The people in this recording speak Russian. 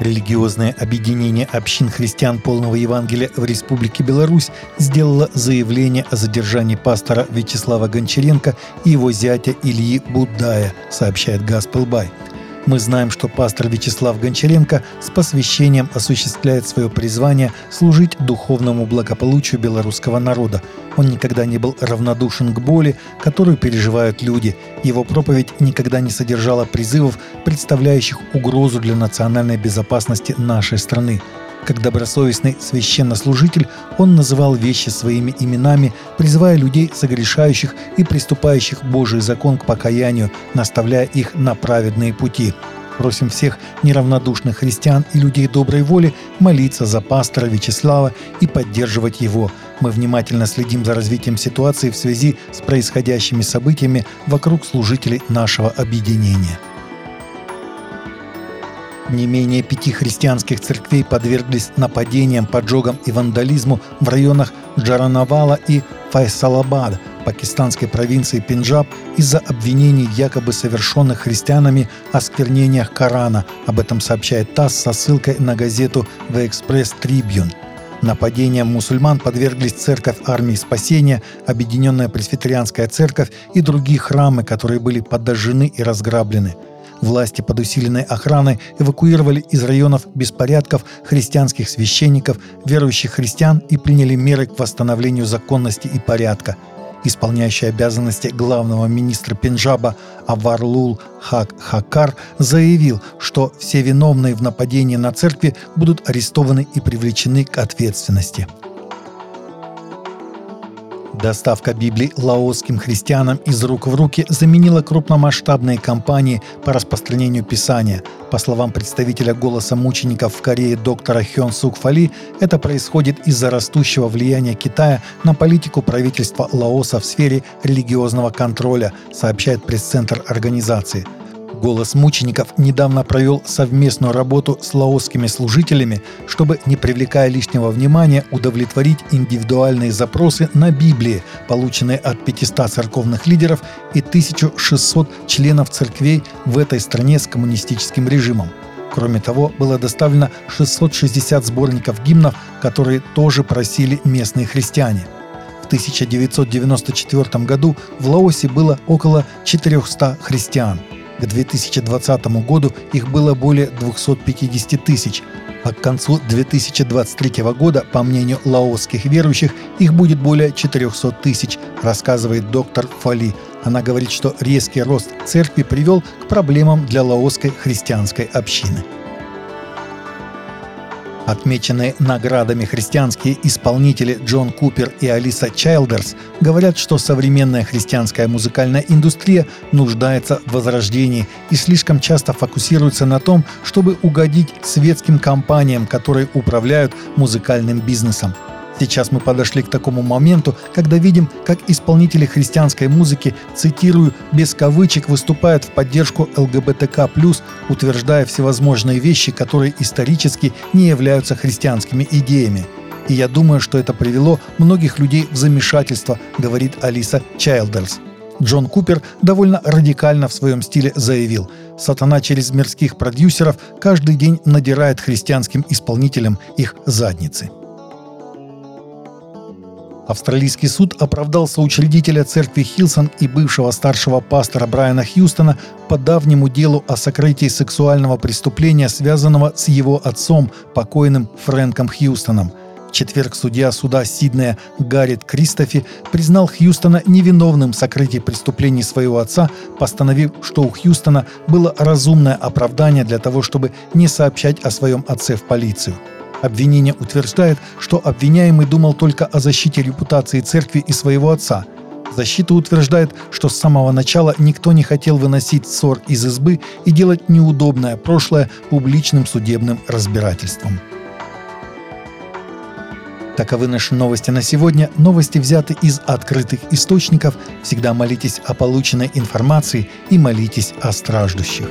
Религиозное объединение общин христиан полного Евангелия в Республике Беларусь сделало заявление о задержании пастора Вячеслава Гончаренко и его зятя Ильи Будая, сообщает Гаспелбай. Мы знаем, что пастор Вячеслав Гончаренко с посвящением осуществляет свое призвание служить духовному благополучию белорусского народа. Он никогда не был равнодушен к боли, которую переживают люди. Его проповедь никогда не содержала призывов, представляющих угрозу для национальной безопасности нашей страны. Как добросовестный священнослужитель, он называл вещи своими именами, призывая людей, согрешающих и приступающих Божий закон к покаянию, наставляя их на праведные пути. Просим всех неравнодушных христиан и людей доброй воли молиться за пастора Вячеслава и поддерживать его. Мы внимательно следим за развитием ситуации в связи с происходящими событиями вокруг служителей нашего объединения. Не менее пяти христианских церквей подверглись нападениям, поджогам и вандализму в районах Джаранавала и Файсалабада пакистанской провинции Пенджаб из-за обвинений якобы совершенных христианами осквернениях Корана. Об этом сообщает ТАСС со ссылкой на газету The Express Tribune. Нападениям мусульман подверглись церковь армии спасения, Объединенная пресвитерианская церковь и другие храмы, которые были подожжены и разграблены – Власти под усиленной охраной эвакуировали из районов беспорядков христианских священников, верующих христиан и приняли меры к восстановлению законности и порядка. Исполняющий обязанности главного министра Пенджаба Аварлул Хак Хакар заявил, что все виновные в нападении на церкви будут арестованы и привлечены к ответственности. Доставка Библии лаосским христианам из рук в руки заменила крупномасштабные кампании по распространению Писания. По словам представителя «Голоса мучеников» в Корее доктора Хён Сук Фали, это происходит из-за растущего влияния Китая на политику правительства Лаоса в сфере религиозного контроля, сообщает пресс-центр организации – Голос мучеников недавно провел совместную работу с лаосскими служителями, чтобы, не привлекая лишнего внимания, удовлетворить индивидуальные запросы на Библии, полученные от 500 церковных лидеров и 1600 членов церквей в этой стране с коммунистическим режимом. Кроме того, было доставлено 660 сборников гимнов, которые тоже просили местные христиане. В 1994 году в Лаосе было около 400 христиан – к 2020 году их было более 250 тысяч, а к концу 2023 года, по мнению лаосских верующих, их будет более 400 тысяч, рассказывает доктор Фали. Она говорит, что резкий рост церкви привел к проблемам для лаосской христианской общины. Отмеченные наградами христианские исполнители Джон Купер и Алиса Чайлдерс говорят, что современная христианская музыкальная индустрия нуждается в возрождении и слишком часто фокусируется на том, чтобы угодить светским компаниям, которые управляют музыкальным бизнесом. Сейчас мы подошли к такому моменту, когда видим, как исполнители христианской музыки, цитирую, без кавычек выступают в поддержку ЛГБТК+, утверждая всевозможные вещи, которые исторически не являются христианскими идеями. И я думаю, что это привело многих людей в замешательство, говорит Алиса Чайлдерс. Джон Купер довольно радикально в своем стиле заявил, «Сатана через мирских продюсеров каждый день надирает христианским исполнителям их задницы». Австралийский суд оправдал соучредителя церкви Хилсон и бывшего старшего пастора Брайана Хьюстона по давнему делу о сокрытии сексуального преступления, связанного с его отцом, покойным Фрэнком Хьюстоном. В четверг судья суда Сиднея Гаррит Кристофи признал Хьюстона невиновным в сокрытии преступлений своего отца, постановив, что у Хьюстона было разумное оправдание для того, чтобы не сообщать о своем отце в полицию. Обвинение утверждает, что обвиняемый думал только о защите репутации церкви и своего отца. Защита утверждает, что с самого начала никто не хотел выносить ссор из избы и делать неудобное прошлое публичным судебным разбирательством. Таковы наши новости на сегодня. Новости взяты из открытых источников. Всегда молитесь о полученной информации и молитесь о страждущих.